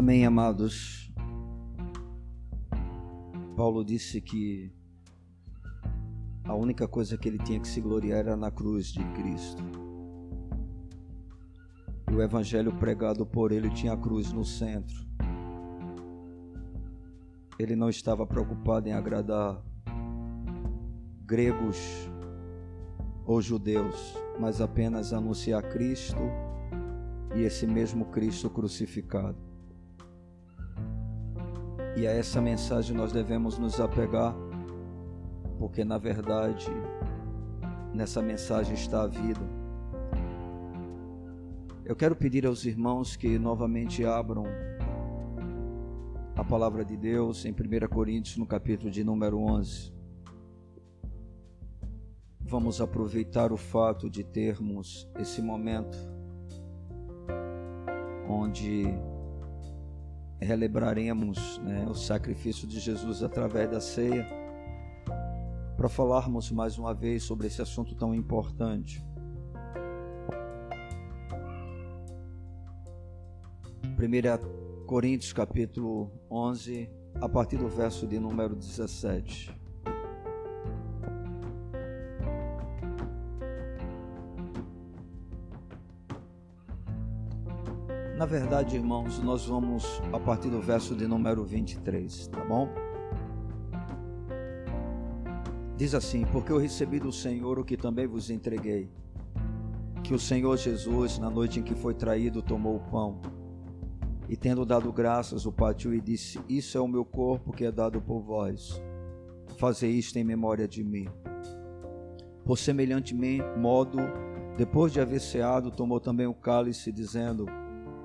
Amém, amados. Paulo disse que a única coisa que ele tinha que se gloriar era na cruz de Cristo. E o evangelho pregado por ele tinha a cruz no centro. Ele não estava preocupado em agradar gregos ou judeus, mas apenas anunciar Cristo e esse mesmo Cristo crucificado. E a essa mensagem nós devemos nos apegar, porque na verdade nessa mensagem está a vida. Eu quero pedir aos irmãos que novamente abram a palavra de Deus em 1 Coríntios, no capítulo de número 11. Vamos aproveitar o fato de termos esse momento onde relembraremos né, o sacrifício de Jesus através da ceia, para falarmos mais uma vez sobre esse assunto tão importante. 1 Coríntios capítulo 11, a partir do verso de número 17. Na verdade, irmãos, nós vamos a partir do verso de número 23, tá bom? Diz assim: Porque eu recebi do Senhor o que também vos entreguei, que o Senhor Jesus, na noite em que foi traído, tomou o pão e, tendo dado graças, o partiu e disse: Isso é o meu corpo que é dado por vós. Fazei isto em memória de mim. Por semelhante modo, depois de haver ceado, tomou também o cálice, dizendo: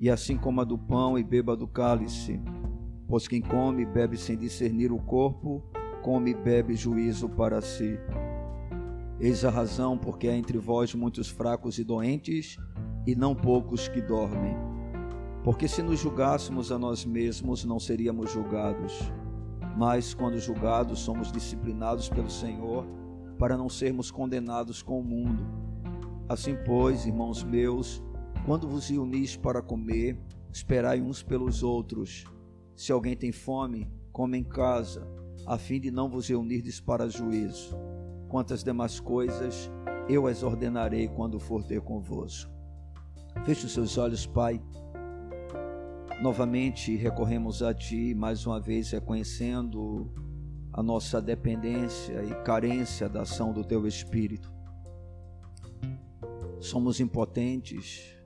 e assim coma do pão e beba do cálice. Pois quem come e bebe sem discernir o corpo, come e bebe juízo para si. Eis a razão porque há entre vós muitos fracos e doentes, e não poucos que dormem. Porque se nos julgássemos a nós mesmos, não seríamos julgados. Mas quando julgados, somos disciplinados pelo Senhor, para não sermos condenados com o mundo. Assim, pois, irmãos meus, quando vos reunis para comer, esperai uns pelos outros. Se alguém tem fome, come em casa, a fim de não vos reunirdes para juízo. Quantas demais coisas eu as ordenarei quando for ter convosco. Feche os seus olhos, Pai. Novamente recorremos a Ti, mais uma vez reconhecendo a nossa dependência e carência da ação do Teu Espírito. Somos impotentes,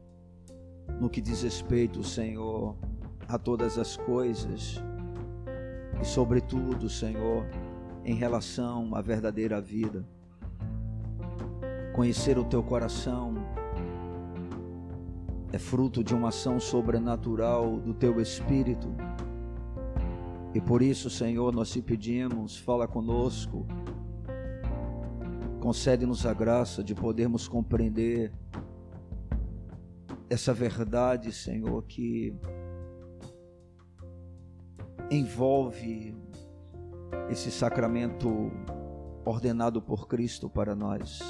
no que diz respeito, Senhor, a todas as coisas e, sobretudo, Senhor, em relação à verdadeira vida. Conhecer o teu coração é fruto de uma ação sobrenatural do teu espírito. E por isso, Senhor, nós te pedimos, fala conosco, concede-nos a graça de podermos compreender essa verdade, Senhor, que envolve esse sacramento ordenado por Cristo para nós.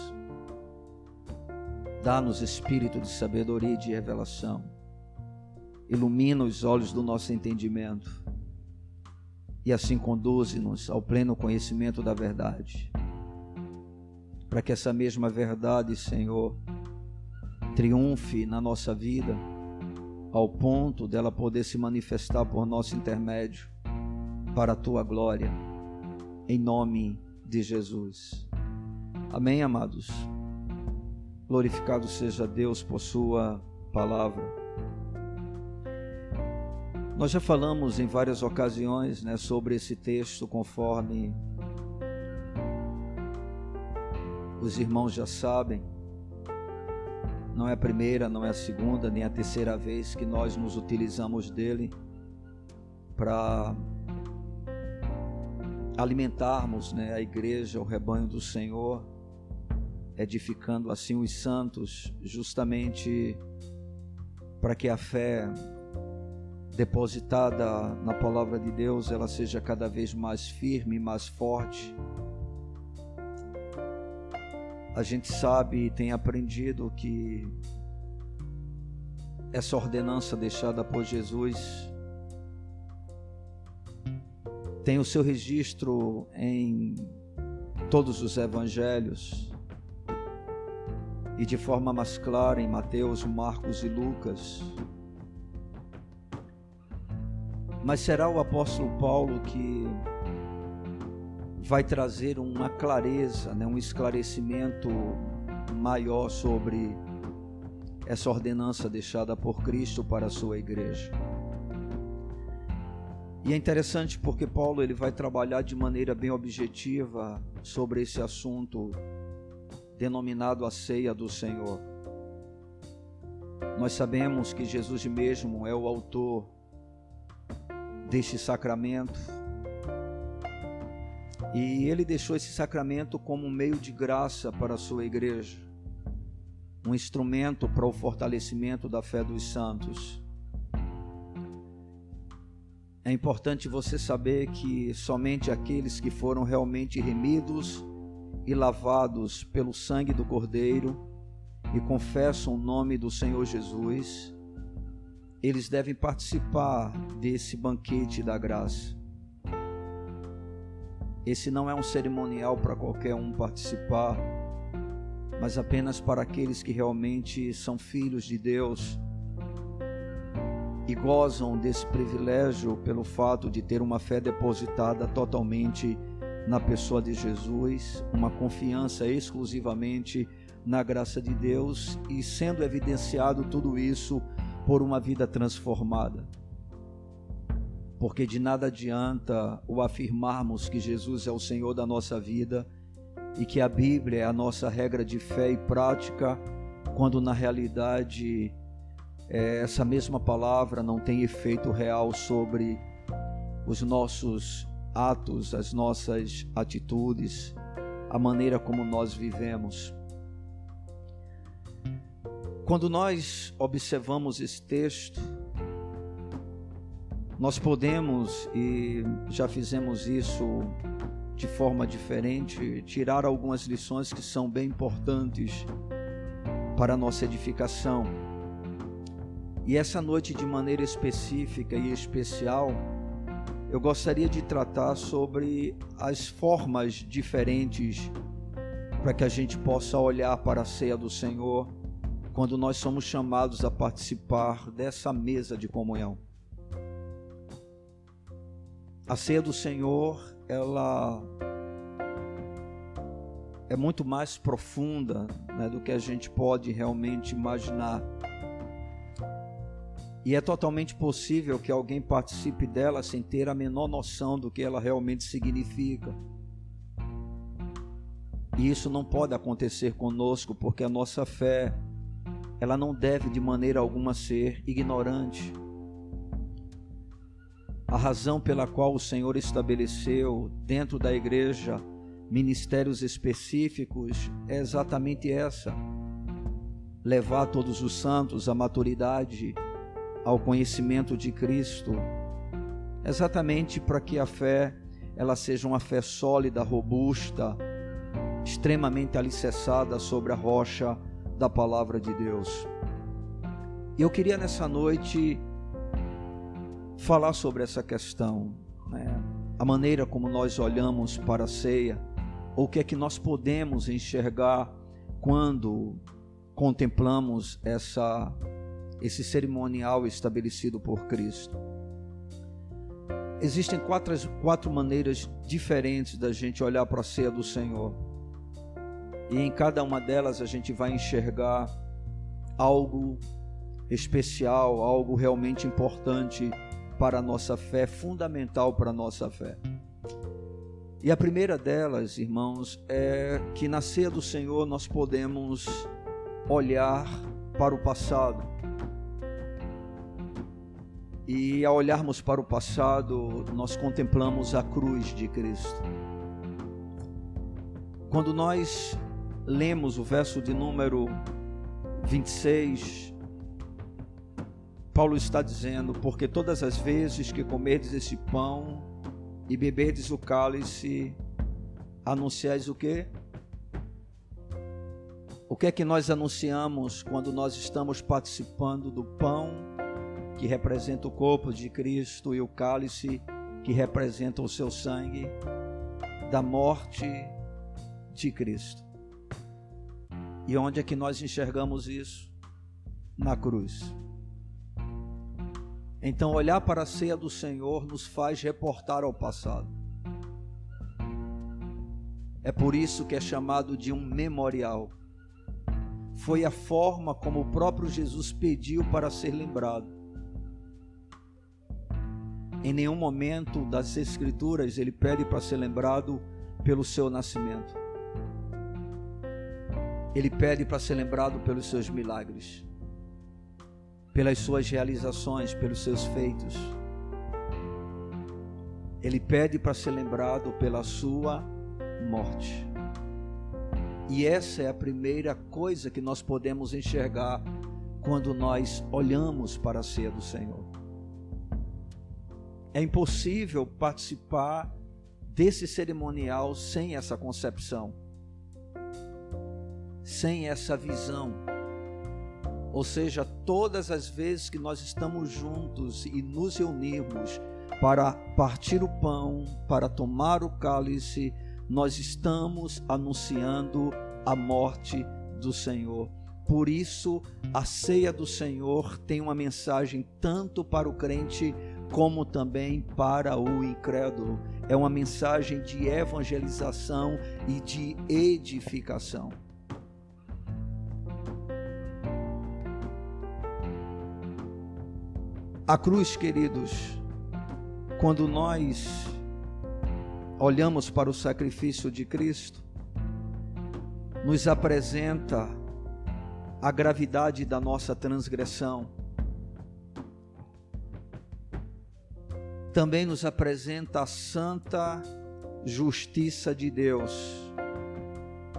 Dá-nos espírito de sabedoria e de revelação. Ilumina os olhos do nosso entendimento. E assim conduze-nos ao pleno conhecimento da verdade. Para que essa mesma verdade, Senhor, triunfe na nossa vida, ao ponto dela poder se manifestar por nosso intermédio, para a tua glória, em nome de Jesus. Amém, amados? Glorificado seja Deus por Sua palavra. Nós já falamos em várias ocasiões né, sobre esse texto, conforme os irmãos já sabem. Não é a primeira, não é a segunda, nem a terceira vez que nós nos utilizamos dele para alimentarmos né, a igreja, o rebanho do Senhor, edificando assim os santos, justamente para que a fé depositada na palavra de Deus ela seja cada vez mais firme, mais forte. A gente sabe e tem aprendido que essa ordenança deixada por Jesus tem o seu registro em todos os evangelhos e de forma mais clara em Mateus, Marcos e Lucas. Mas será o apóstolo Paulo que vai trazer uma clareza, né, um esclarecimento maior sobre essa ordenança deixada por Cristo para a sua igreja. E é interessante porque Paulo ele vai trabalhar de maneira bem objetiva sobre esse assunto denominado a ceia do Senhor. Nós sabemos que Jesus mesmo é o autor deste sacramento. E ele deixou esse sacramento como um meio de graça para a sua igreja, um instrumento para o fortalecimento da fé dos santos. É importante você saber que somente aqueles que foram realmente remidos e lavados pelo sangue do Cordeiro e confessam o nome do Senhor Jesus, eles devem participar desse banquete da graça. Esse não é um cerimonial para qualquer um participar, mas apenas para aqueles que realmente são filhos de Deus e gozam desse privilégio pelo fato de ter uma fé depositada totalmente na pessoa de Jesus, uma confiança exclusivamente na graça de Deus e sendo evidenciado tudo isso por uma vida transformada. Porque de nada adianta o afirmarmos que Jesus é o Senhor da nossa vida e que a Bíblia é a nossa regra de fé e prática, quando na realidade é, essa mesma palavra não tem efeito real sobre os nossos atos, as nossas atitudes, a maneira como nós vivemos. Quando nós observamos esse texto, nós podemos, e já fizemos isso de forma diferente, tirar algumas lições que são bem importantes para a nossa edificação. E essa noite, de maneira específica e especial, eu gostaria de tratar sobre as formas diferentes para que a gente possa olhar para a ceia do Senhor quando nós somos chamados a participar dessa mesa de comunhão. A ceia do Senhor, ela é muito mais profunda né, do que a gente pode realmente imaginar. E é totalmente possível que alguém participe dela sem ter a menor noção do que ela realmente significa. E isso não pode acontecer conosco, porque a nossa fé, ela não deve de maneira alguma ser ignorante. A razão pela qual o Senhor estabeleceu dentro da igreja ministérios específicos é exatamente essa: levar todos os santos à maturidade ao conhecimento de Cristo, exatamente para que a fé ela seja uma fé sólida, robusta, extremamente alicerçada sobre a rocha da palavra de Deus. E eu queria nessa noite falar sobre essa questão, né? a maneira como nós olhamos para a ceia, ou o que é que nós podemos enxergar quando contemplamos essa esse cerimonial estabelecido por Cristo. Existem quatro, quatro maneiras diferentes da gente olhar para a ceia do Senhor. E em cada uma delas a gente vai enxergar algo especial, algo realmente importante para a nossa fé, fundamental para a nossa fé. E a primeira delas, irmãos, é que na ceia do Senhor nós podemos olhar para o passado E ao olharmos para o passado, nós contemplamos a cruz de Cristo. Quando nós lemos o verso de número 26, Paulo está dizendo: Porque todas as vezes que comerdes esse pão e beberdes o cálice, anunciais o quê? O que é que nós anunciamos quando nós estamos participando do pão que representa o corpo de Cristo e o cálice que representa o seu sangue, da morte de Cristo? E onde é que nós enxergamos isso? Na cruz. Então, olhar para a ceia do Senhor nos faz reportar ao passado. É por isso que é chamado de um memorial. Foi a forma como o próprio Jesus pediu para ser lembrado. Em nenhum momento das Escrituras ele pede para ser lembrado pelo seu nascimento. Ele pede para ser lembrado pelos seus milagres, pelas suas realizações, pelos seus feitos. Ele pede para ser lembrado pela sua morte. E essa é a primeira coisa que nós podemos enxergar quando nós olhamos para a ceia do Senhor. É impossível participar desse cerimonial sem essa concepção sem essa visão. Ou seja, todas as vezes que nós estamos juntos e nos reunirmos para partir o pão, para tomar o cálice, nós estamos anunciando a morte do Senhor. Por isso, a ceia do Senhor tem uma mensagem tanto para o crente como também para o incrédulo. É uma mensagem de evangelização e de edificação. A cruz, queridos, quando nós olhamos para o sacrifício de Cristo, nos apresenta a gravidade da nossa transgressão. Também nos apresenta a santa justiça de Deus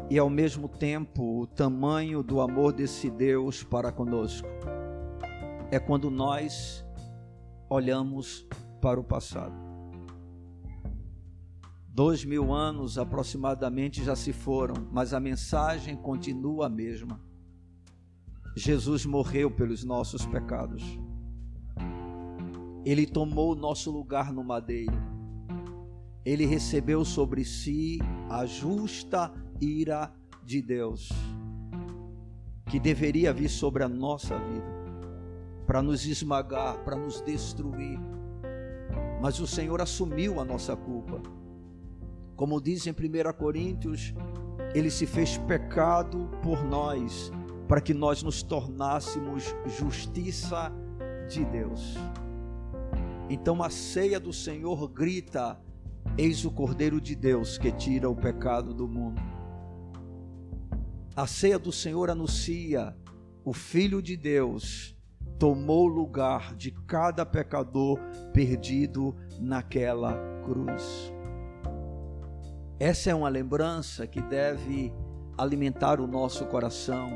e ao mesmo tempo o tamanho do amor desse Deus para conosco. É quando nós olhamos para o passado. Dois mil anos aproximadamente já se foram, mas a mensagem continua a mesma. Jesus morreu pelos nossos pecados. Ele tomou o nosso lugar no madeiro. Ele recebeu sobre si a justa ira de Deus, que deveria vir sobre a nossa vida para nos esmagar, para nos destruir. Mas o Senhor assumiu a nossa culpa. Como diz em 1 Coríntios, ele se fez pecado por nós, para que nós nos tornássemos justiça de Deus. Então a ceia do Senhor grita: Eis o Cordeiro de Deus que tira o pecado do mundo. A ceia do Senhor anuncia o Filho de Deus tomou lugar de cada pecador perdido naquela cruz. Essa é uma lembrança que deve alimentar o nosso coração,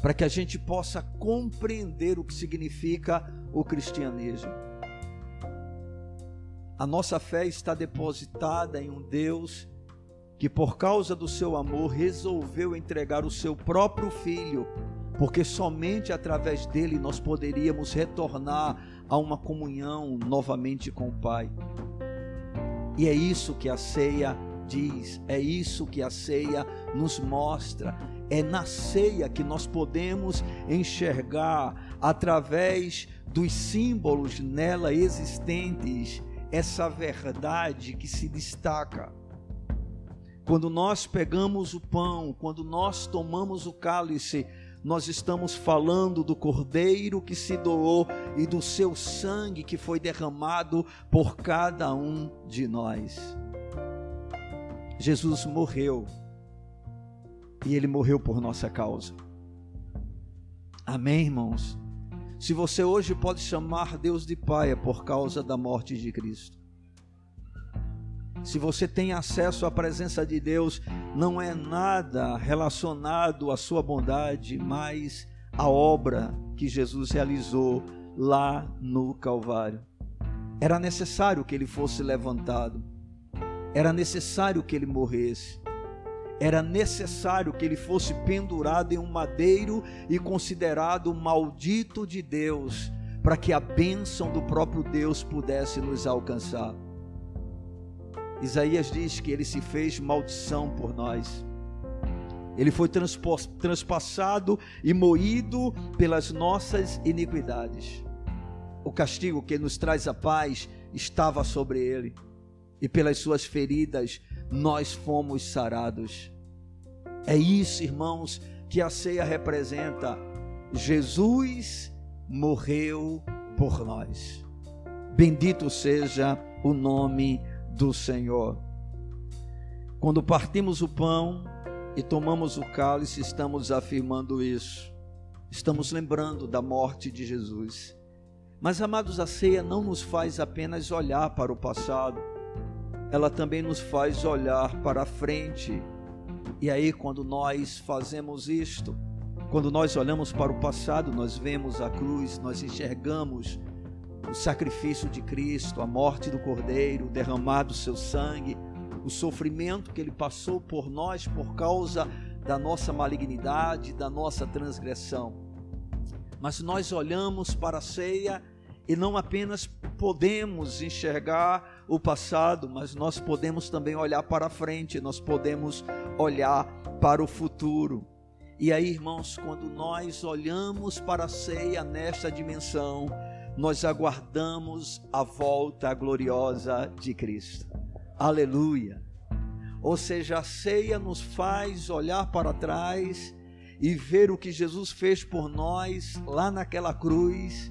para que a gente possa compreender o que significa o cristianismo. A nossa fé está depositada em um Deus que, por causa do seu amor, resolveu entregar o seu próprio filho porque somente através dele nós poderíamos retornar a uma comunhão novamente com o Pai. E é isso que a ceia diz, é isso que a ceia nos mostra. É na ceia que nós podemos enxergar, através dos símbolos nela existentes, essa verdade que se destaca. Quando nós pegamos o pão, quando nós tomamos o cálice, nós estamos falando do Cordeiro que se doou e do seu sangue que foi derramado por cada um de nós. Jesus morreu e ele morreu por nossa causa. Amém, irmãos? Se você hoje pode chamar Deus de Pai, é por causa da morte de Cristo. Se você tem acesso à presença de Deus, não é nada relacionado à sua bondade, mas a obra que Jesus realizou lá no Calvário. Era necessário que ele fosse levantado, era necessário que ele morresse, era necessário que ele fosse pendurado em um madeiro e considerado maldito de Deus, para que a bênção do próprio Deus pudesse nos alcançar. Isaías diz que ele se fez maldição por nós. Ele foi transpassado e moído pelas nossas iniquidades. O castigo que nos traz a paz estava sobre ele, e pelas suas feridas nós fomos sarados. É isso, irmãos, que a ceia representa. Jesus morreu por nós. Bendito seja o nome do Senhor. Quando partimos o pão e tomamos o cálice, estamos afirmando isso. Estamos lembrando da morte de Jesus. Mas, amados, a ceia não nos faz apenas olhar para o passado, ela também nos faz olhar para a frente. E aí, quando nós fazemos isto, quando nós olhamos para o passado, nós vemos a cruz, nós enxergamos o sacrifício de Cristo, a morte do Cordeiro, derramado seu sangue, o sofrimento que ele passou por nós por causa da nossa malignidade, da nossa transgressão. Mas nós olhamos para a ceia e não apenas podemos enxergar o passado, mas nós podemos também olhar para frente, nós podemos olhar para o futuro. E aí, irmãos, quando nós olhamos para a ceia nesta dimensão, nós aguardamos a volta gloriosa de Cristo. Aleluia. Ou seja, a ceia nos faz olhar para trás e ver o que Jesus fez por nós lá naquela cruz.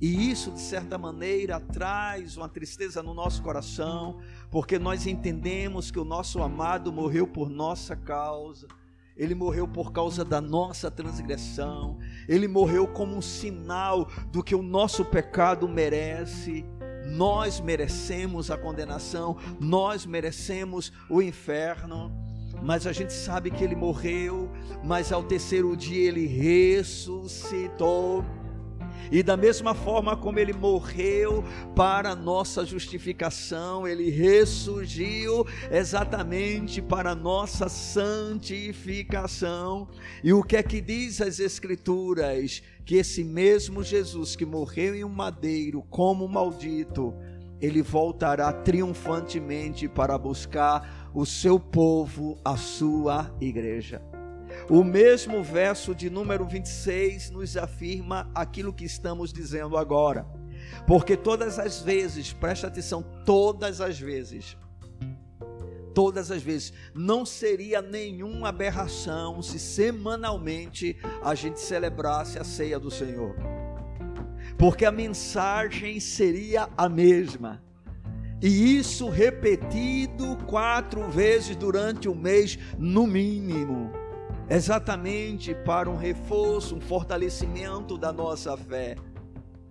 E isso, de certa maneira, traz uma tristeza no nosso coração, porque nós entendemos que o nosso amado morreu por nossa causa, ele morreu por causa da nossa transgressão, ele morreu como um sinal do que o nosso pecado merece. Nós merecemos a condenação, nós merecemos o inferno mas a gente sabe que ele morreu, mas ao terceiro dia ele ressuscitou. E da mesma forma como ele morreu para nossa justificação, ele ressurgiu exatamente para nossa santificação. E o que é que diz as escrituras? Que esse mesmo Jesus que morreu em um madeiro como maldito, ele voltará triunfantemente para buscar o seu povo, a sua igreja. O mesmo verso de número 26 nos afirma aquilo que estamos dizendo agora. Porque todas as vezes, preste atenção, todas as vezes, todas as vezes, não seria nenhuma aberração se semanalmente a gente celebrasse a ceia do Senhor. Porque a mensagem seria a mesma e isso repetido quatro vezes durante o mês, no mínimo, exatamente para um reforço, um fortalecimento da nossa fé.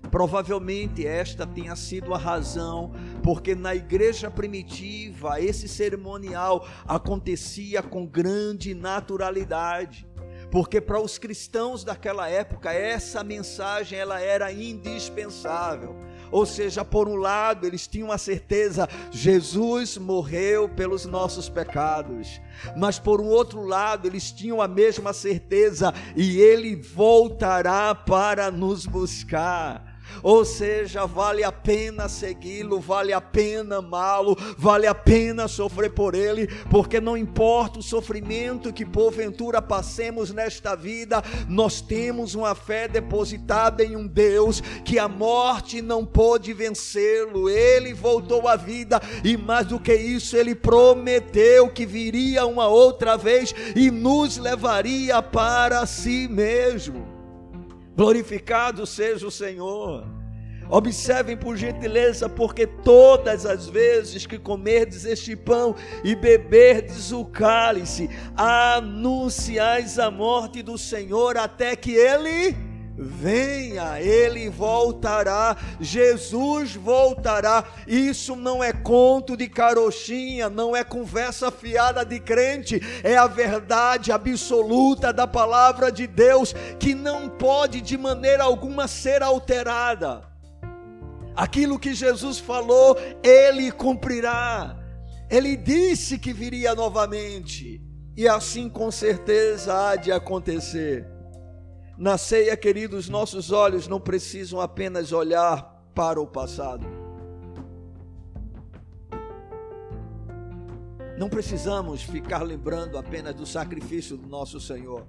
Provavelmente esta tenha sido a razão porque na igreja primitiva esse cerimonial acontecia com grande naturalidade porque para os cristãos daquela época essa mensagem ela era indispensável. Ou seja, por um lado, eles tinham a certeza, Jesus morreu pelos nossos pecados. Mas por um outro lado, eles tinham a mesma certeza e ele voltará para nos buscar. Ou seja, vale a pena segui-lo, vale a pena amá-lo, vale a pena sofrer por ele, porque não importa o sofrimento que porventura passemos nesta vida, nós temos uma fé depositada em um Deus que a morte não pôde vencê-lo. Ele voltou à vida e mais do que isso, ele prometeu que viria uma outra vez e nos levaria para si mesmo. Glorificado seja o Senhor. Observem por gentileza, porque todas as vezes que comerdes este pão e beberdes o cálice, anunciais a morte do Senhor até que ele venha, ele voltará, Jesus voltará. Isso não é conto de carochinha, não é conversa fiada de crente, é a verdade absoluta da palavra de Deus que não pode de maneira alguma ser alterada. Aquilo que Jesus falou, ele cumprirá. Ele disse que viria novamente, e assim com certeza há de acontecer. Na ceia, queridos, nossos olhos não precisam apenas olhar para o passado. Não precisamos ficar lembrando apenas do sacrifício do nosso Senhor.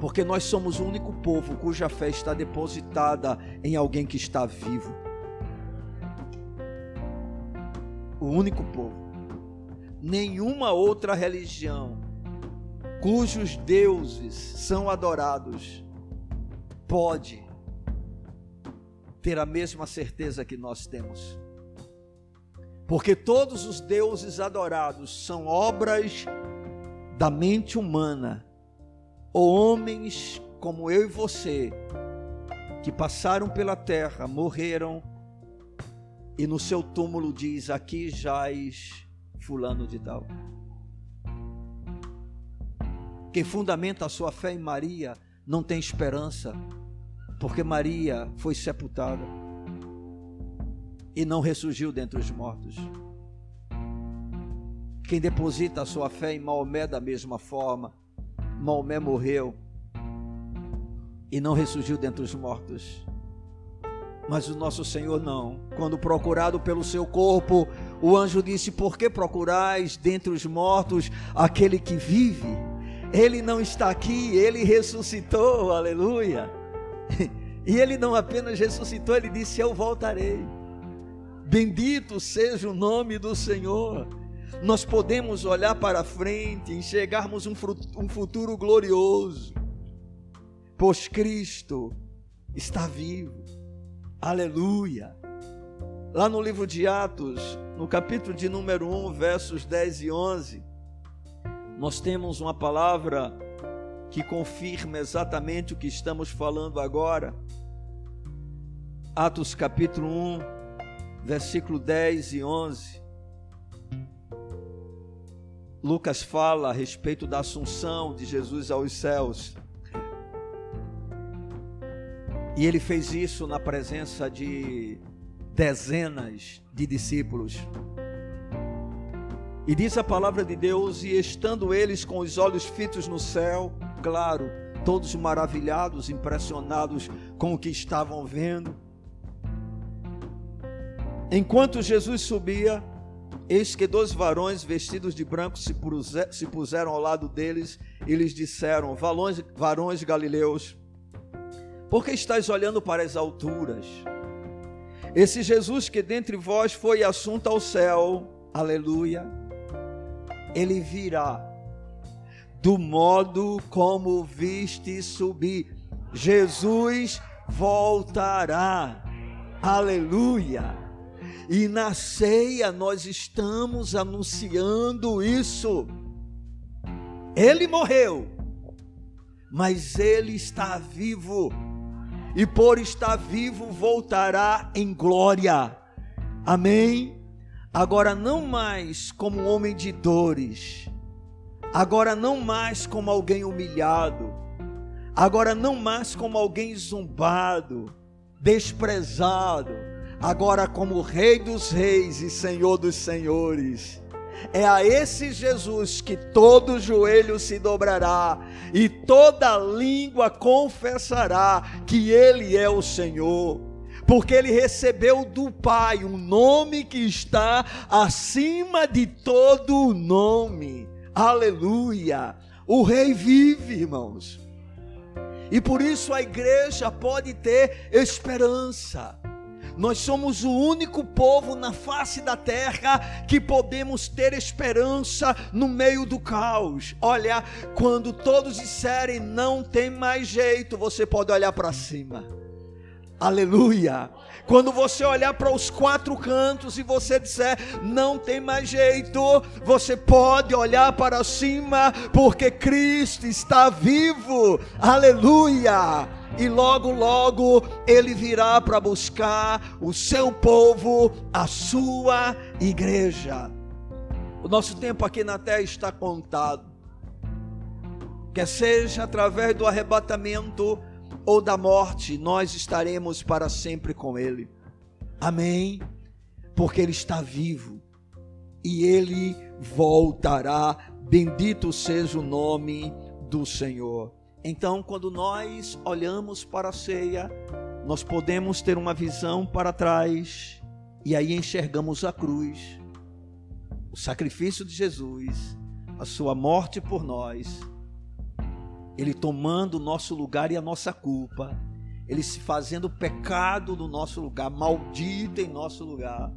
Porque nós somos o único povo cuja fé está depositada em alguém que está vivo. O único povo. Nenhuma outra religião cujos deuses são adorados, pode ter a mesma certeza que nós temos. Porque todos os deuses adorados são obras da mente humana, ou homens como eu e você, que passaram pela terra, morreram, e no seu túmulo diz: Aqui jaz Fulano de Tal. Quem fundamenta a sua fé em Maria não tem esperança, porque Maria foi sepultada e não ressurgiu dentre os mortos. Quem deposita a sua fé em Maomé da mesma forma, Maomé morreu e não ressurgiu dentre os mortos. Mas o nosso Senhor não. Quando procurado pelo seu corpo, o anjo disse: Por que procurais dentre os mortos aquele que vive? Ele não está aqui, ele ressuscitou, aleluia. E ele não apenas ressuscitou, ele disse: Eu voltarei. Bendito seja o nome do Senhor. Nós podemos olhar para frente, enxergarmos um, futuro glorioso, pois Cristo está vivo. Aleluia. Lá no livro de Atos, no capítulo de número 1, versos 10 e 11, nós temos uma palavra que confirma exatamente o que estamos falando agora. Atos capítulo 1, versículo 10 e 11. Lucas fala a respeito da assunção de Jesus aos céus. E ele fez isso na presença de dezenas de discípulos. E diz a palavra de Deus: e estando eles com os olhos fitos no céu, claro, todos maravilhados, impressionados com o que estavam vendo. Enquanto Jesus subia, eis que dois varões vestidos de branco se puseram ao lado deles e lhes disseram: Varões, varões galileus, por que estáis olhando para as alturas? Esse Jesus que dentre vós foi assunto ao céu, aleluia ele virá do modo como viste subir. Jesus voltará. Aleluia. E na ceia nós estamos anunciando isso. Ele morreu, mas ele está vivo. E por estar vivo voltará em glória. Amém agora não mais como um homem de dores, agora não mais como alguém humilhado, agora não mais como alguém zumbado, desprezado, agora como Rei dos Reis e Senhor dos Senhores. É a esse Jesus que todo joelho se dobrará e toda língua confessará que Ele é o Senhor porque ele recebeu do Pai um nome que está acima de todo nome. Aleluia! O Rei vive, irmãos. E por isso a igreja pode ter esperança. Nós somos o único povo na face da terra que podemos ter esperança no meio do caos. Olha, quando todos disserem não tem mais jeito, você pode olhar para cima Aleluia. Quando você olhar para os quatro cantos e você disser, não tem mais jeito, você pode olhar para cima, porque Cristo está vivo. Aleluia. E logo, logo ele virá para buscar o seu povo, a sua igreja. O nosso tempo aqui na terra está contado. Quer seja através do arrebatamento ou da morte, nós estaremos para sempre com Ele. Amém? Porque Ele está vivo e Ele voltará. Bendito seja o nome do Senhor. Então, quando nós olhamos para a ceia, nós podemos ter uma visão para trás e aí enxergamos a cruz, o sacrifício de Jesus, a sua morte por nós ele tomando o nosso lugar e a nossa culpa, Ele se fazendo pecado no nosso lugar, maldito em nosso lugar.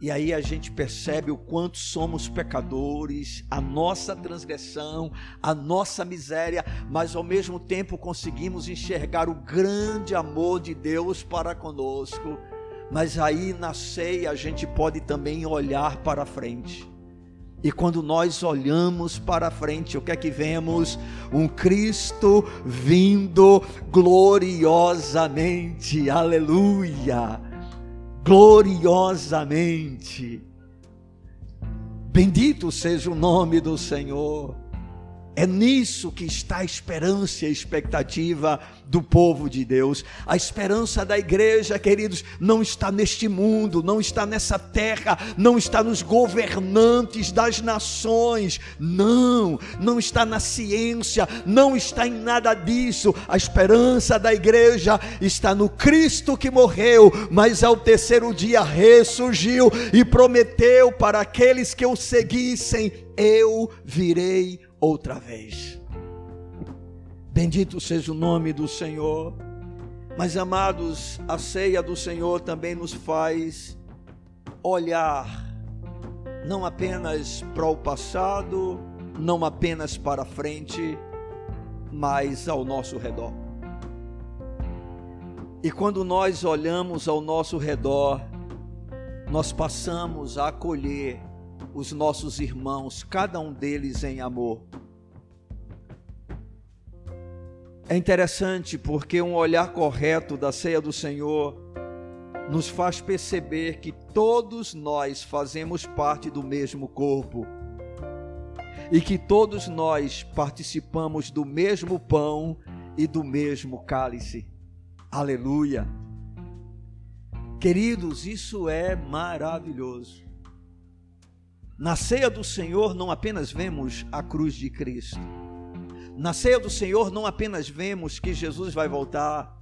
E aí a gente percebe o quanto somos pecadores, a nossa transgressão, a nossa miséria, mas ao mesmo tempo conseguimos enxergar o grande amor de Deus para conosco. Mas aí na ceia a gente pode também olhar para frente e quando nós olhamos para frente, o que é que vemos? Um Cristo vindo gloriosamente, aleluia, gloriosamente. Bendito seja o nome do Senhor. É nisso que está a esperança e a expectativa do povo de Deus. A esperança da igreja, queridos, não está neste mundo, não está nessa terra, não está nos governantes das nações, não, não está na ciência, não está em nada disso. A esperança da igreja está no Cristo que morreu, mas ao terceiro dia ressurgiu e prometeu para aqueles que o seguissem: Eu virei outra vez. Bendito seja o nome do Senhor. Mas amados, a ceia do Senhor também nos faz olhar não apenas para o passado, não apenas para frente, mas ao nosso redor. E quando nós olhamos ao nosso redor, nós passamos a acolher os nossos irmãos, cada um deles em amor. É interessante porque um olhar correto da ceia do Senhor nos faz perceber que todos nós fazemos parte do mesmo corpo e que todos nós participamos do mesmo pão e do mesmo cálice. Aleluia! Queridos, isso é maravilhoso. Na ceia do Senhor não apenas vemos a cruz de Cristo. Na ceia do Senhor não apenas vemos que Jesus vai voltar,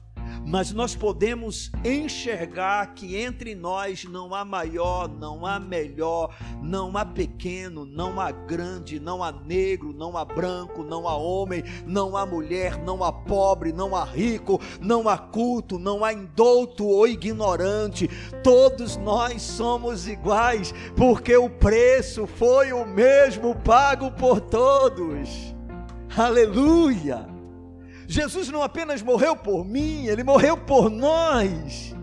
mas nós podemos enxergar que entre nós não há maior, não há melhor, não há pequeno, não há grande, não há negro, não há branco, não há homem, não há mulher, não há pobre, não há rico, não há culto, não há indouto ou ignorante, todos nós somos iguais, porque o preço foi o mesmo pago por todos. Aleluia! Jesus não apenas morreu por mim, ele morreu por nós.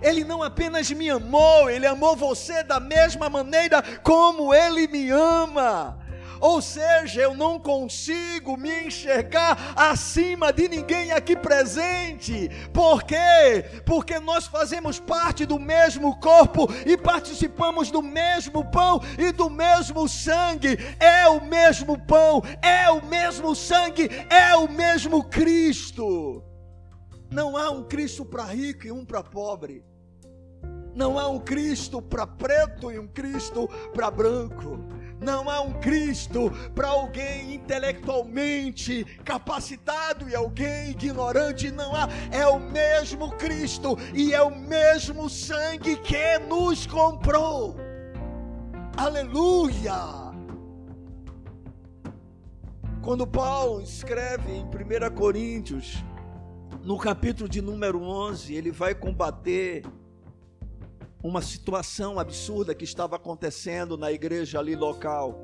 Ele não apenas me amou, ele amou você da mesma maneira como ele me ama. Ou seja, eu não consigo me enxergar acima de ninguém aqui presente. Por quê? Porque nós fazemos parte do mesmo corpo e participamos do mesmo pão e do mesmo sangue. É o mesmo pão, é o mesmo sangue, é o mesmo Cristo. Não há um Cristo para rico e um para pobre. Não há um Cristo para preto e um Cristo para branco. Não há um Cristo para alguém intelectualmente capacitado e alguém ignorante. Não há. É o mesmo Cristo e é o mesmo sangue que nos comprou. Aleluia! Quando Paulo escreve em 1 Coríntios, no capítulo de número 11, ele vai combater uma situação absurda que estava acontecendo na igreja ali local.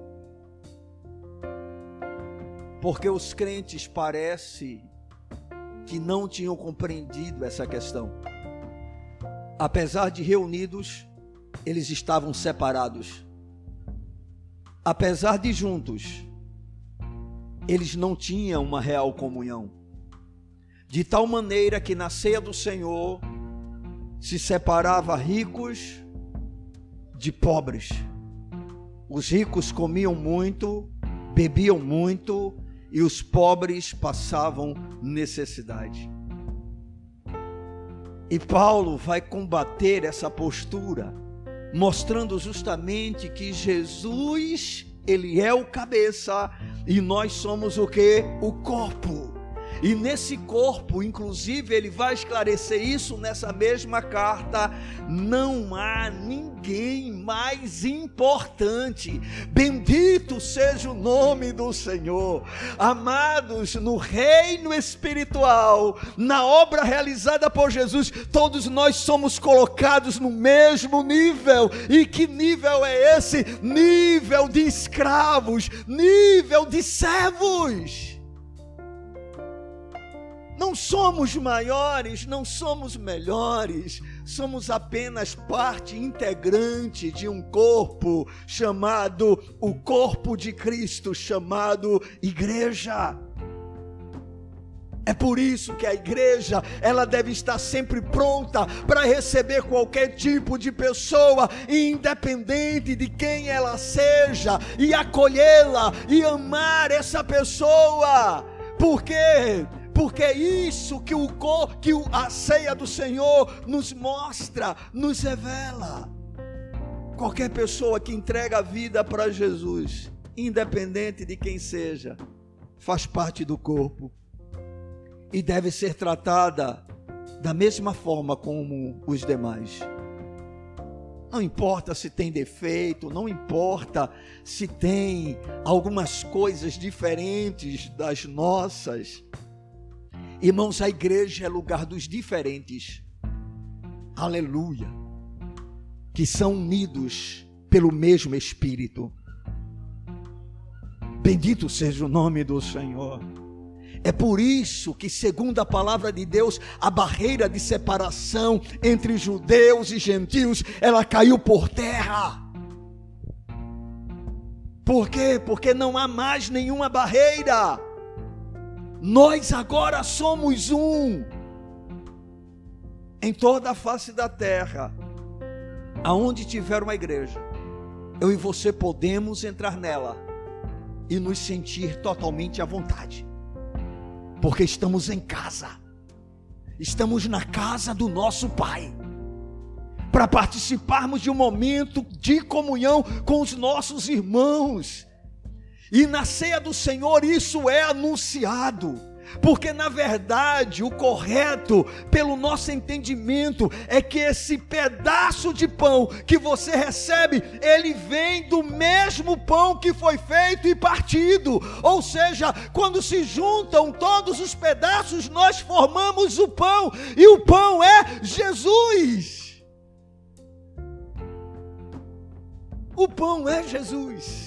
Porque os crentes parece que não tinham compreendido essa questão. Apesar de reunidos, eles estavam separados. Apesar de juntos, eles não tinham uma real comunhão. De tal maneira que na ceia do Senhor se separava ricos de pobres. Os ricos comiam muito, bebiam muito e os pobres passavam necessidade. E Paulo vai combater essa postura, mostrando justamente que Jesus, ele é o cabeça e nós somos o que? O corpo. E nesse corpo, inclusive, ele vai esclarecer isso nessa mesma carta. Não há ninguém mais importante. Bendito seja o nome do Senhor. Amados, no reino espiritual, na obra realizada por Jesus, todos nós somos colocados no mesmo nível. E que nível é esse? Nível de escravos, nível de servos. Não somos maiores, não somos melhores, somos apenas parte integrante de um corpo chamado o corpo de Cristo, chamado igreja. É por isso que a igreja, ela deve estar sempre pronta para receber qualquer tipo de pessoa, independente de quem ela seja, e acolhê-la e amar essa pessoa. Por quê? Porque é isso que, o, que a ceia do Senhor nos mostra, nos revela. Qualquer pessoa que entrega a vida para Jesus, independente de quem seja, faz parte do corpo e deve ser tratada da mesma forma como os demais. Não importa se tem defeito, não importa se tem algumas coisas diferentes das nossas, Irmãos, a igreja é lugar dos diferentes. Aleluia. Que são unidos pelo mesmo Espírito. Bendito seja o nome do Senhor. É por isso que, segundo a palavra de Deus, a barreira de separação entre judeus e gentios, ela caiu por terra. Por quê? Porque não há mais nenhuma barreira. Nós agora somos um. Em toda a face da terra, aonde tiver uma igreja, eu e você podemos entrar nela e nos sentir totalmente à vontade, porque estamos em casa, estamos na casa do nosso Pai, para participarmos de um momento de comunhão com os nossos irmãos e na ceia do Senhor isso é anunciado. Porque na verdade o correto, pelo nosso entendimento, é que esse pedaço de pão que você recebe, ele vem do mesmo pão que foi feito e partido. Ou seja, quando se juntam todos os pedaços, nós formamos o pão, e o pão é Jesus. O pão é Jesus.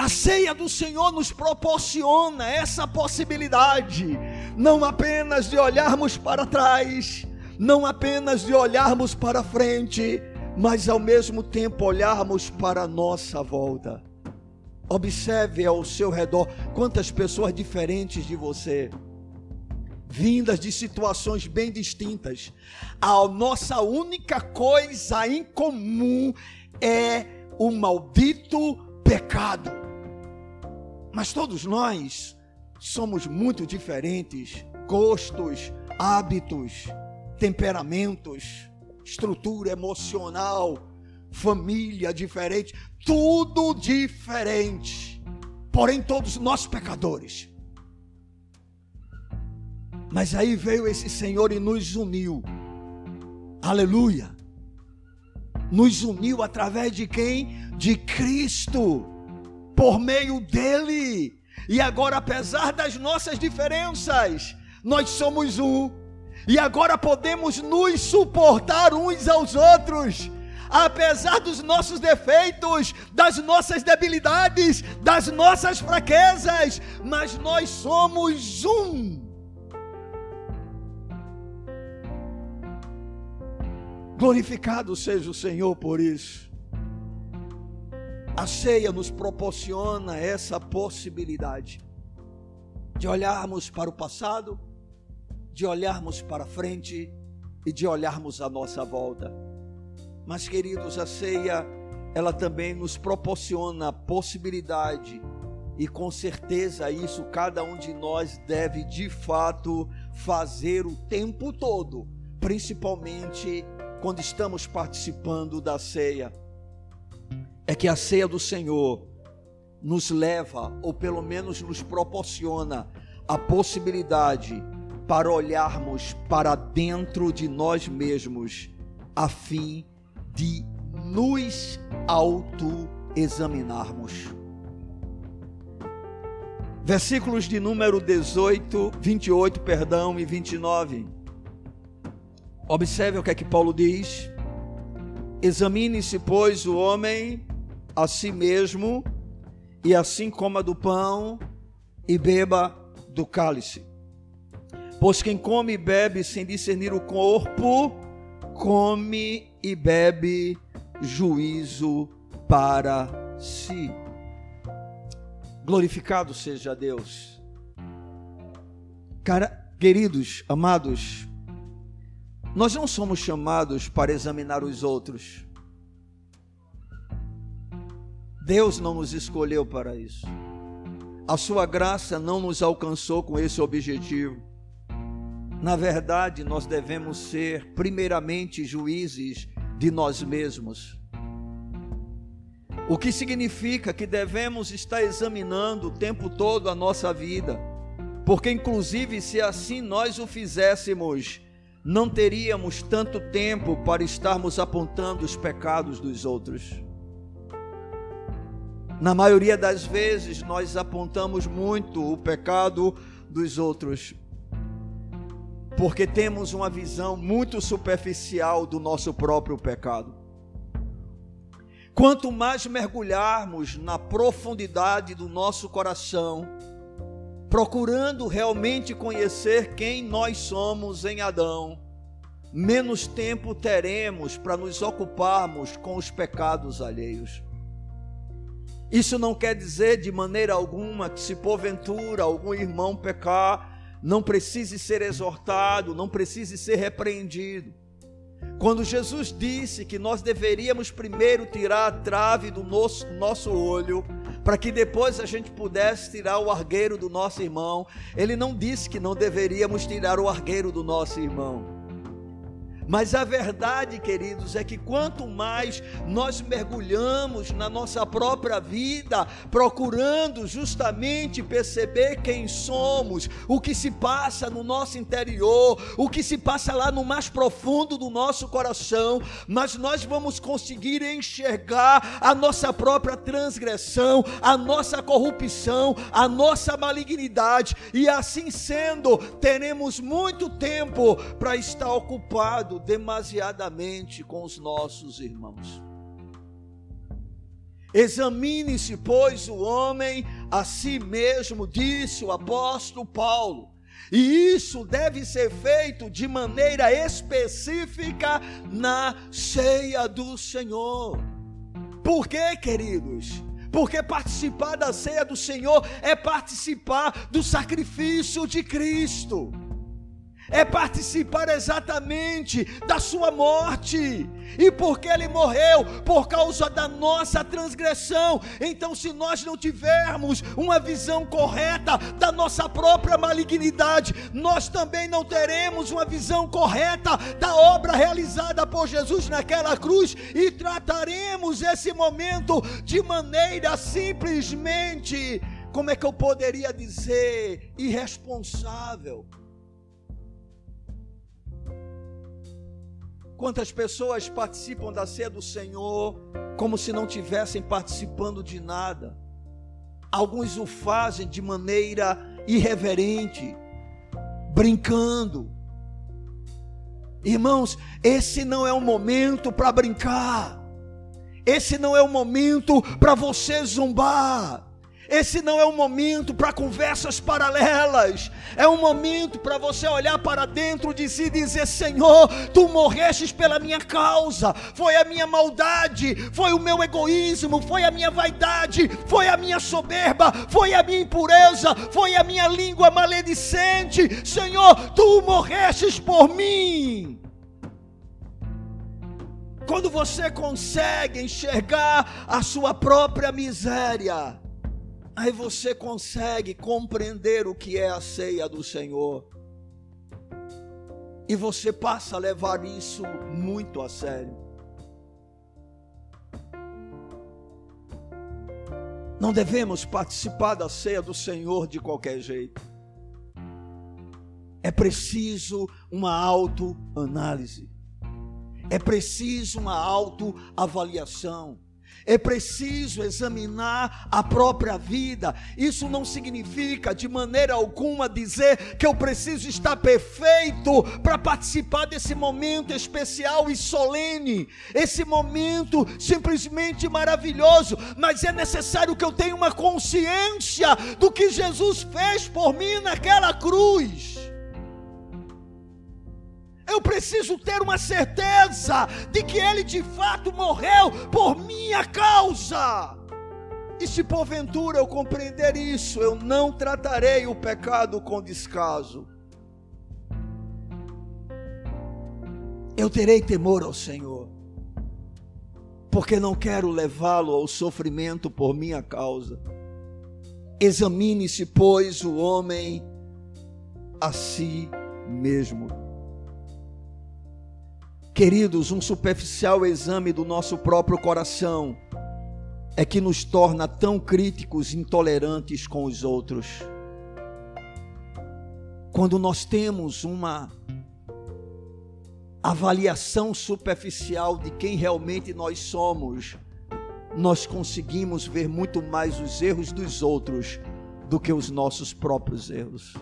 A ceia do Senhor nos proporciona essa possibilidade, não apenas de olharmos para trás, não apenas de olharmos para frente, mas ao mesmo tempo olharmos para a nossa volta. Observe ao seu redor quantas pessoas diferentes de você, vindas de situações bem distintas. A nossa única coisa em comum é o maldito pecado. Mas todos nós somos muito diferentes, gostos, hábitos, temperamentos, estrutura emocional, família diferente, tudo diferente. Porém, todos nós pecadores. Mas aí veio esse Senhor e nos uniu. Aleluia. Nos uniu através de quem? De Cristo por meio dele. E agora, apesar das nossas diferenças, nós somos um. E agora podemos nos suportar uns aos outros. apesar dos nossos defeitos, das nossas debilidades, das nossas fraquezas, mas nós somos um. Glorificado seja o Senhor por isso. A ceia nos proporciona essa possibilidade de olharmos para o passado, de olharmos para frente e de olharmos à nossa volta. Mas, queridos, a ceia, ela também nos proporciona a possibilidade, e com certeza isso cada um de nós deve de fato fazer o tempo todo, principalmente quando estamos participando da ceia. É que a ceia do Senhor nos leva, ou pelo menos nos proporciona, a possibilidade para olharmos para dentro de nós mesmos, a fim de nos autoexaminarmos. Versículos de número 18, 28, perdão, e 29. Observe o que é que Paulo diz. Examine-se, pois, o homem a si mesmo, e assim coma do pão e beba do cálice. Pois quem come e bebe sem discernir o corpo, come e bebe juízo para si. Glorificado seja Deus. Cara, queridos, amados, nós não somos chamados para examinar os outros. Deus não nos escolheu para isso. A sua graça não nos alcançou com esse objetivo. Na verdade, nós devemos ser, primeiramente, juízes de nós mesmos. O que significa que devemos estar examinando o tempo todo a nossa vida, porque, inclusive, se assim nós o fizéssemos, não teríamos tanto tempo para estarmos apontando os pecados dos outros. Na maioria das vezes, nós apontamos muito o pecado dos outros, porque temos uma visão muito superficial do nosso próprio pecado. Quanto mais mergulharmos na profundidade do nosso coração, procurando realmente conhecer quem nós somos em Adão, menos tempo teremos para nos ocuparmos com os pecados alheios. Isso não quer dizer de maneira alguma que, se porventura algum irmão pecar, não precise ser exortado, não precise ser repreendido. Quando Jesus disse que nós deveríamos primeiro tirar a trave do nosso, nosso olho, para que depois a gente pudesse tirar o argueiro do nosso irmão, ele não disse que não deveríamos tirar o argueiro do nosso irmão. Mas a verdade, queridos, é que quanto mais nós mergulhamos na nossa própria vida, procurando justamente perceber quem somos, o que se passa no nosso interior, o que se passa lá no mais profundo do nosso coração, mas nós vamos conseguir enxergar a nossa própria transgressão, a nossa corrupção, a nossa malignidade, e assim sendo, teremos muito tempo para estar ocupado demasiadamente com os nossos irmãos. Examine-se, pois, o homem a si mesmo, disse o apóstolo Paulo. E isso deve ser feito de maneira específica na ceia do Senhor. Por quê, queridos? Porque participar da ceia do Senhor é participar do sacrifício de Cristo é participar exatamente da sua morte. E porque ele morreu por causa da nossa transgressão. Então, se nós não tivermos uma visão correta da nossa própria malignidade, nós também não teremos uma visão correta da obra realizada por Jesus naquela cruz e trataremos esse momento de maneira simplesmente, como é que eu poderia dizer, irresponsável. Quantas pessoas participam da ceia do Senhor como se não tivessem participando de nada? Alguns o fazem de maneira irreverente, brincando. Irmãos, esse não é um momento para brincar. esse não é o momento para você zombar. Esse não é um momento para conversas paralelas. É um momento para você olhar para dentro de si e dizer: Senhor, tu morrestes pela minha causa. Foi a minha maldade, foi o meu egoísmo, foi a minha vaidade, foi a minha soberba, foi a minha impureza, foi a minha língua maledicente. Senhor, tu morrestes por mim. Quando você consegue enxergar a sua própria miséria, Aí você consegue compreender o que é a ceia do Senhor. E você passa a levar isso muito a sério. Não devemos participar da ceia do Senhor de qualquer jeito. É preciso uma autoanálise. É preciso uma autoavaliação é preciso examinar a própria vida. Isso não significa de maneira alguma dizer que eu preciso estar perfeito para participar desse momento especial e solene, esse momento simplesmente maravilhoso, mas é necessário que eu tenha uma consciência do que Jesus fez por mim naquela cruz. Eu preciso ter uma certeza de que Ele de fato morreu por minha causa. E se porventura eu compreender isso, eu não tratarei o pecado com descaso. Eu terei temor ao Senhor, porque não quero levá-lo ao sofrimento por minha causa. Examine-se, pois, o homem a si mesmo. Queridos, um superficial exame do nosso próprio coração é que nos torna tão críticos intolerantes com os outros. Quando nós temos uma avaliação superficial de quem realmente nós somos, nós conseguimos ver muito mais os erros dos outros do que os nossos próprios erros.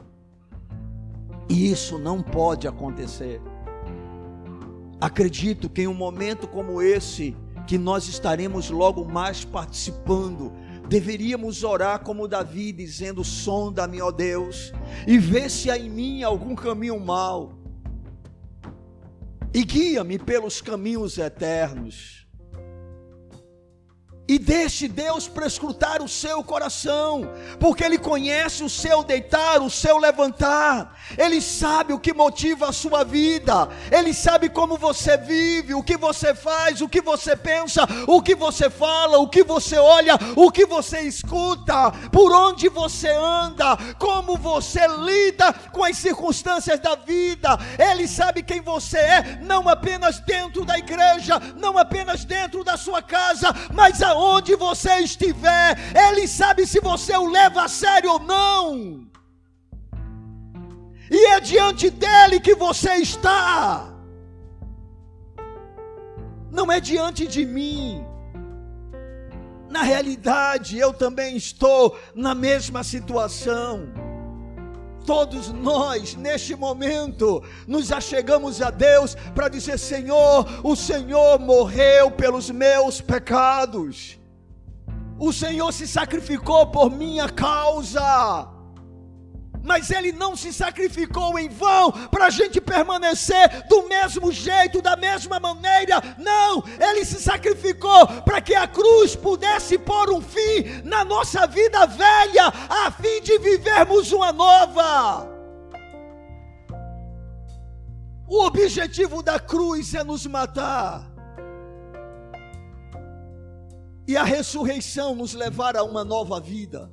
E isso não pode acontecer. Acredito que em um momento como esse, que nós estaremos logo mais participando, deveríamos orar como Davi, dizendo: Sonda-me, ó Deus, e vê se há em mim algum caminho mau, e guia-me pelos caminhos eternos e deixe Deus prescrutar o seu coração, porque Ele conhece o seu deitar, o seu levantar, Ele sabe o que motiva a sua vida, Ele sabe como você vive, o que você faz, o que você pensa, o que você fala, o que você olha, o que você escuta, por onde você anda, como você lida com as circunstâncias da vida, Ele sabe quem você é, não apenas dentro da igreja, não apenas dentro da sua casa, mas aonde aonde você estiver, Ele sabe se você o leva a sério ou não. E é diante dele que você está, não é diante de mim. Na realidade, eu também estou na mesma situação todos nós, neste momento, nos achegamos a Deus para dizer: Senhor, o Senhor morreu pelos meus pecados, o Senhor se sacrificou por minha causa mas ele não se sacrificou em vão para a gente permanecer do mesmo jeito, da mesma maneira. Não, ele se sacrificou para que a cruz pudesse pôr um fim na nossa vida velha, a fim de vivermos uma nova. O objetivo da cruz é nos matar. E a ressurreição nos levar a uma nova vida.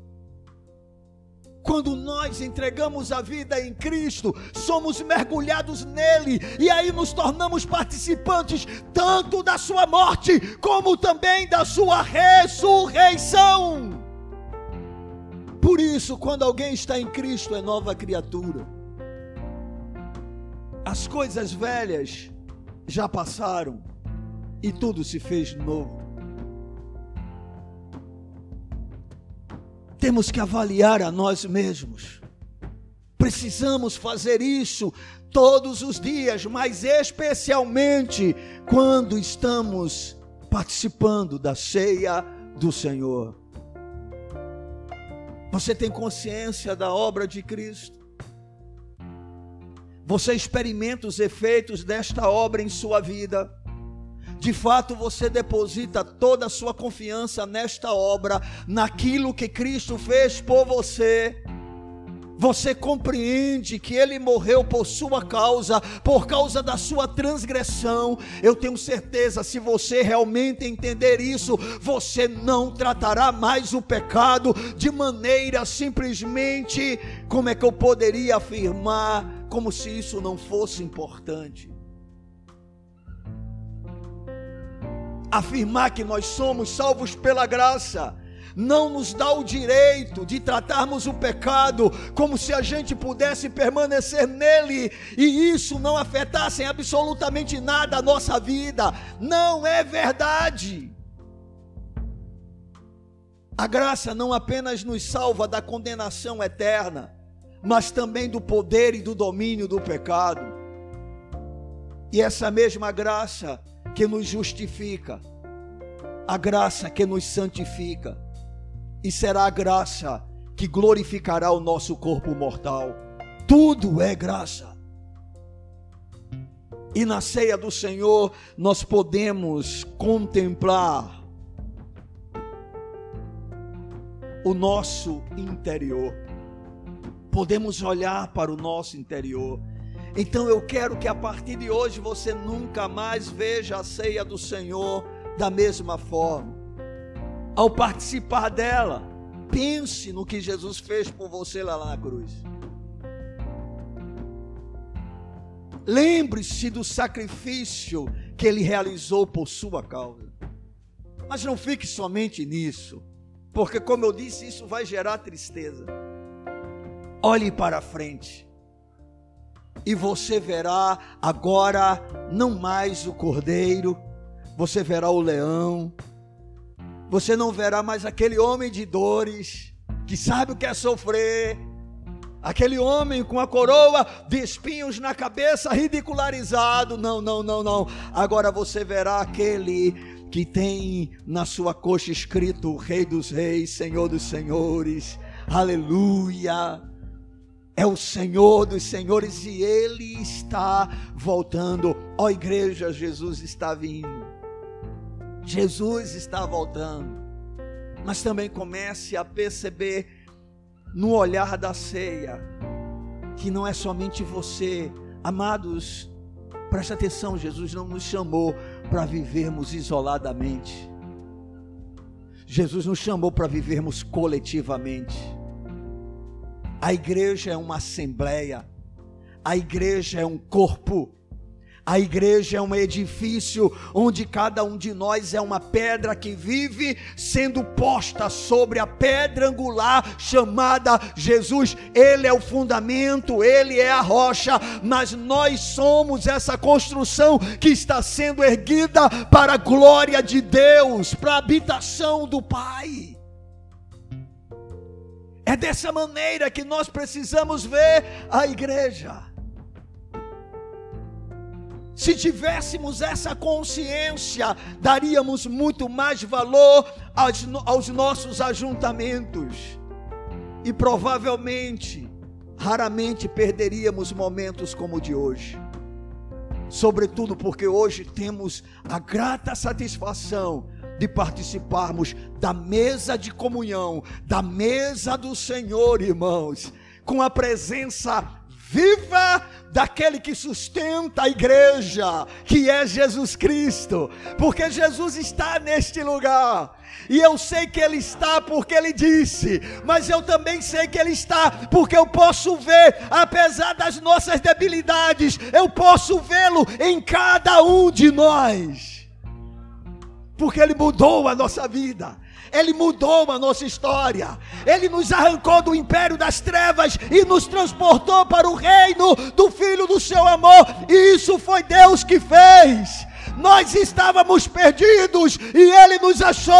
Quando nós entregamos a vida em Cristo, somos mergulhados nele e aí nos tornamos participantes tanto da sua morte como também da sua ressurreição. Por isso, quando alguém está em Cristo, é nova criatura. As coisas velhas já passaram e tudo se fez novo. Temos que avaliar a nós mesmos. Precisamos fazer isso todos os dias, mas especialmente quando estamos participando da ceia do Senhor. Você tem consciência da obra de Cristo? Você experimenta os efeitos desta obra em sua vida? De fato, você deposita toda a sua confiança nesta obra, naquilo que Cristo fez por você? Você compreende que ele morreu por sua causa, por causa da sua transgressão. Eu tenho certeza, se você realmente entender isso, você não tratará mais o pecado de maneira simplesmente, como é que eu poderia afirmar, como se isso não fosse importante. Afirmar que nós somos salvos pela graça não nos dá o direito de tratarmos o pecado como se a gente pudesse permanecer nele e isso não afetasse absolutamente nada a nossa vida. Não é verdade. A graça não apenas nos salva da condenação eterna, mas também do poder e do domínio do pecado. E essa mesma graça que nos justifica, a graça que nos santifica, e será a graça que glorificará o nosso corpo mortal. Tudo é graça. E na ceia do Senhor nós podemos contemplar o nosso interior. Podemos olhar para o nosso interior. Então eu quero que a partir de hoje você nunca mais veja a ceia do Senhor da mesma forma ao participar dela, pense no que Jesus fez por você lá na cruz. Lembre-se do sacrifício que ele realizou por sua causa. Mas não fique somente nisso, porque, como eu disse, isso vai gerar tristeza. Olhe para frente, e você verá agora não mais o cordeiro, você verá o leão, você não verá mais aquele homem de dores, que sabe o que é sofrer, aquele homem com a coroa de espinhos na cabeça, ridicularizado. Não, não, não, não. Agora você verá aquele que tem na sua coxa escrito Rei dos Reis, Senhor dos Senhores. Aleluia. É o Senhor dos Senhores e Ele está voltando. Ó igreja, Jesus está vindo. Jesus está voltando. Mas também comece a perceber no olhar da ceia que não é somente você, amados. Preste atenção, Jesus não nos chamou para vivermos isoladamente. Jesus nos chamou para vivermos coletivamente. A igreja é uma assembleia, a igreja é um corpo, a igreja é um edifício onde cada um de nós é uma pedra que vive sendo posta sobre a pedra angular chamada Jesus. Ele é o fundamento, ele é a rocha, mas nós somos essa construção que está sendo erguida para a glória de Deus, para a habitação do Pai. É dessa maneira que nós precisamos ver a igreja. Se tivéssemos essa consciência, daríamos muito mais valor aos, aos nossos ajuntamentos. E provavelmente, raramente perderíamos momentos como o de hoje. Sobretudo porque hoje temos a grata satisfação de participarmos da mesa de comunhão, da mesa do Senhor, irmãos, com a presença viva daquele que sustenta a igreja, que é Jesus Cristo, porque Jesus está neste lugar. E eu sei que Ele está porque Ele disse, mas eu também sei que Ele está porque eu posso ver, apesar das nossas debilidades, eu posso vê-lo em cada um de nós, porque Ele mudou a nossa vida. Ele mudou a nossa história. Ele nos arrancou do império das trevas e nos transportou para o reino do Filho do seu amor. E isso foi Deus que fez. Nós estávamos perdidos e Ele nos achou.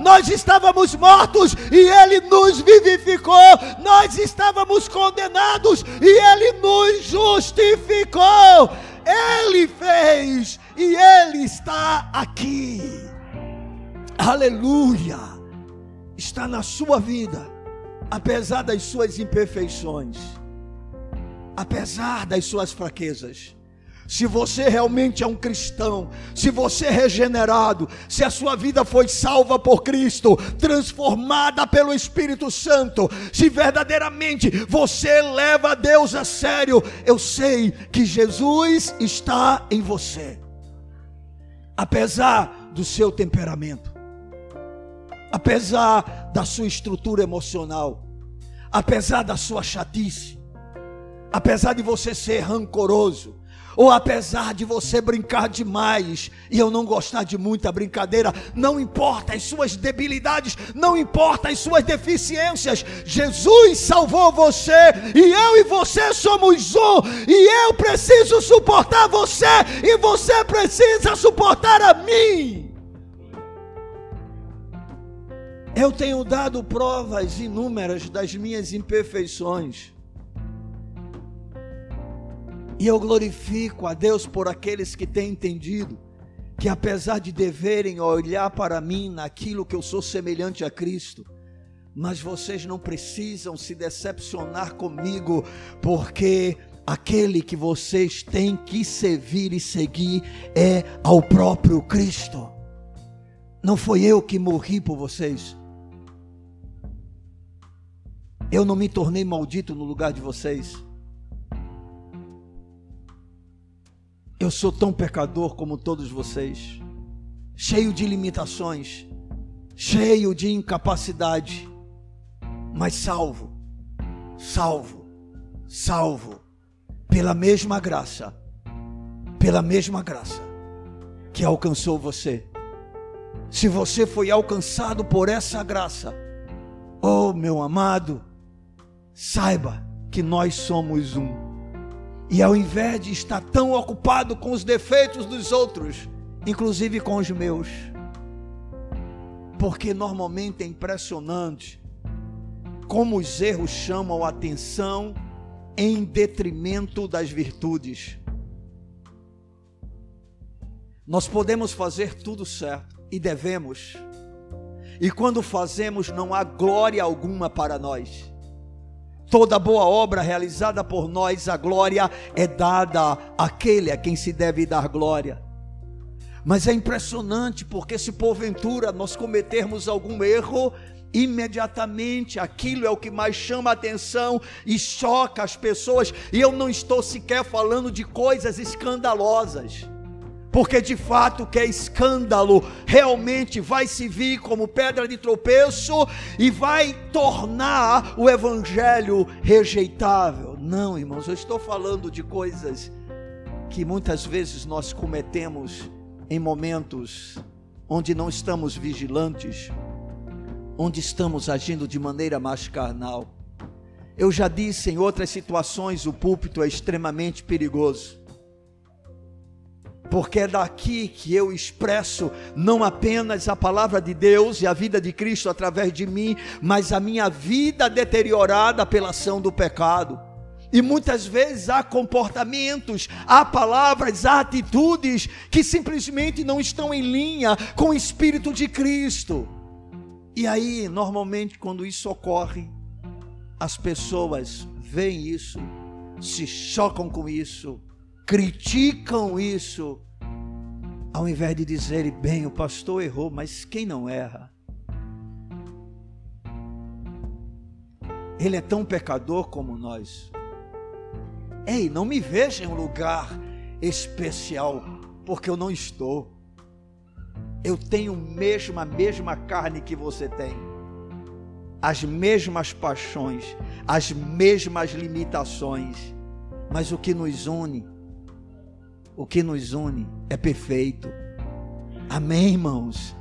Nós estávamos mortos e Ele nos vivificou. Nós estávamos condenados e Ele nos justificou. Ele fez e Ele está aqui. Aleluia, está na sua vida, apesar das suas imperfeições, apesar das suas fraquezas. Se você realmente é um cristão, se você é regenerado, se a sua vida foi salva por Cristo, transformada pelo Espírito Santo, se verdadeiramente você leva Deus a sério, eu sei que Jesus está em você. Apesar do seu temperamento, apesar da sua estrutura emocional, apesar da sua chatice, apesar de você ser rancoroso, ou apesar de você brincar demais e eu não gostar de muita brincadeira, não importa as suas debilidades, não importa as suas deficiências, Jesus salvou você e eu e você somos um, e eu preciso suportar você e você precisa suportar a mim. Eu tenho dado provas inúmeras das minhas imperfeições. E eu glorifico a Deus por aqueles que têm entendido que, apesar de deverem olhar para mim naquilo que eu sou semelhante a Cristo, mas vocês não precisam se decepcionar comigo, porque aquele que vocês têm que servir e seguir é ao próprio Cristo. Não foi eu que morri por vocês. Eu não me tornei maldito no lugar de vocês. Eu sou tão pecador como todos vocês, cheio de limitações, cheio de incapacidade, mas salvo, salvo, salvo, pela mesma graça, pela mesma graça que alcançou você. Se você foi alcançado por essa graça, oh meu amado, saiba que nós somos um. E ao invés de estar tão ocupado com os defeitos dos outros, inclusive com os meus, porque normalmente é impressionante como os erros chamam a atenção em detrimento das virtudes. Nós podemos fazer tudo certo e devemos, e quando fazemos, não há glória alguma para nós. Toda boa obra realizada por nós, a glória é dada àquele a quem se deve dar glória. Mas é impressionante porque se porventura nós cometermos algum erro, imediatamente aquilo é o que mais chama a atenção e choca as pessoas, e eu não estou sequer falando de coisas escandalosas porque de fato que é escândalo realmente vai se vir como pedra de tropeço e vai tornar o evangelho rejeitável. Não, irmãos, eu estou falando de coisas que muitas vezes nós cometemos em momentos onde não estamos vigilantes, onde estamos agindo de maneira mais carnal. Eu já disse em outras situações, o púlpito é extremamente perigoso porque é daqui que eu expresso não apenas a palavra de Deus e a vida de Cristo através de mim, mas a minha vida deteriorada pela ação do pecado. E muitas vezes há comportamentos, há palavras, há atitudes que simplesmente não estão em linha com o Espírito de Cristo. E aí, normalmente, quando isso ocorre, as pessoas veem isso, se chocam com isso, criticam isso, ao invés de dizerem, bem, o pastor errou, mas quem não erra? Ele é tão pecador como nós. Ei, não me veja em um lugar especial, porque eu não estou. Eu tenho mesmo a mesma carne que você tem, as mesmas paixões, as mesmas limitações, mas o que nos une o que nos une é perfeito. Amém, irmãos?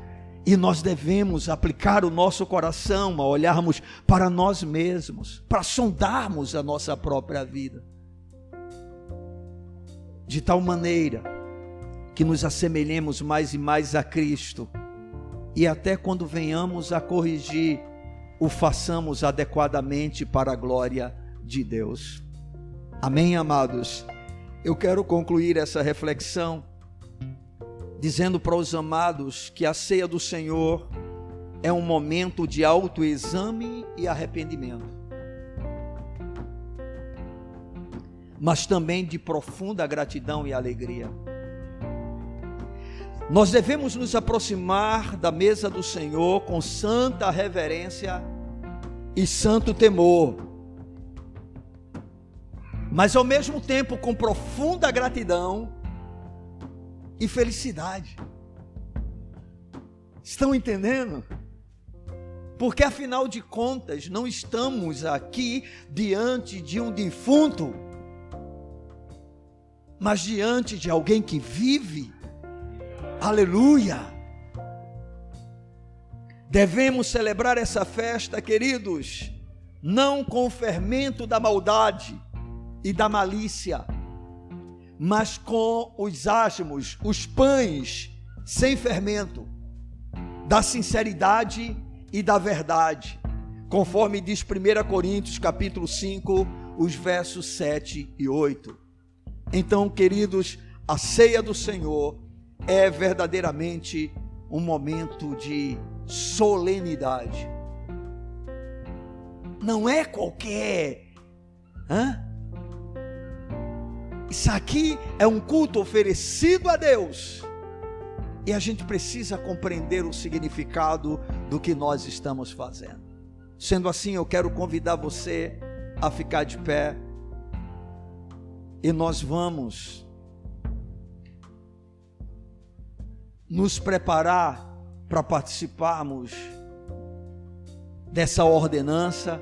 E nós devemos aplicar o nosso coração a olharmos para nós mesmos, para sondarmos a nossa própria vida. De tal maneira que nos assemelhemos mais e mais a Cristo, e até quando venhamos a corrigir, o façamos adequadamente para a glória de Deus. Amém, amados? Eu quero concluir essa reflexão dizendo para os amados que a ceia do Senhor é um momento de autoexame e arrependimento, mas também de profunda gratidão e alegria. Nós devemos nos aproximar da mesa do Senhor com santa reverência e santo temor, mas ao mesmo tempo com profunda gratidão e felicidade. Estão entendendo? Porque afinal de contas, não estamos aqui diante de um defunto, mas diante de alguém que vive Aleluia! Devemos celebrar essa festa, queridos, não com o fermento da maldade e da malícia, mas com os asmos, os pães sem fermento, da sinceridade e da verdade, conforme diz 1 Coríntios capítulo 5, os versos 7 e 8. Então, queridos, a ceia do Senhor é verdadeiramente um momento de solenidade. Não é qualquer. Hã? Isso aqui é um culto oferecido a Deus. E a gente precisa compreender o significado do que nós estamos fazendo. Sendo assim, eu quero convidar você a ficar de pé. E nós vamos nos preparar para participarmos dessa ordenança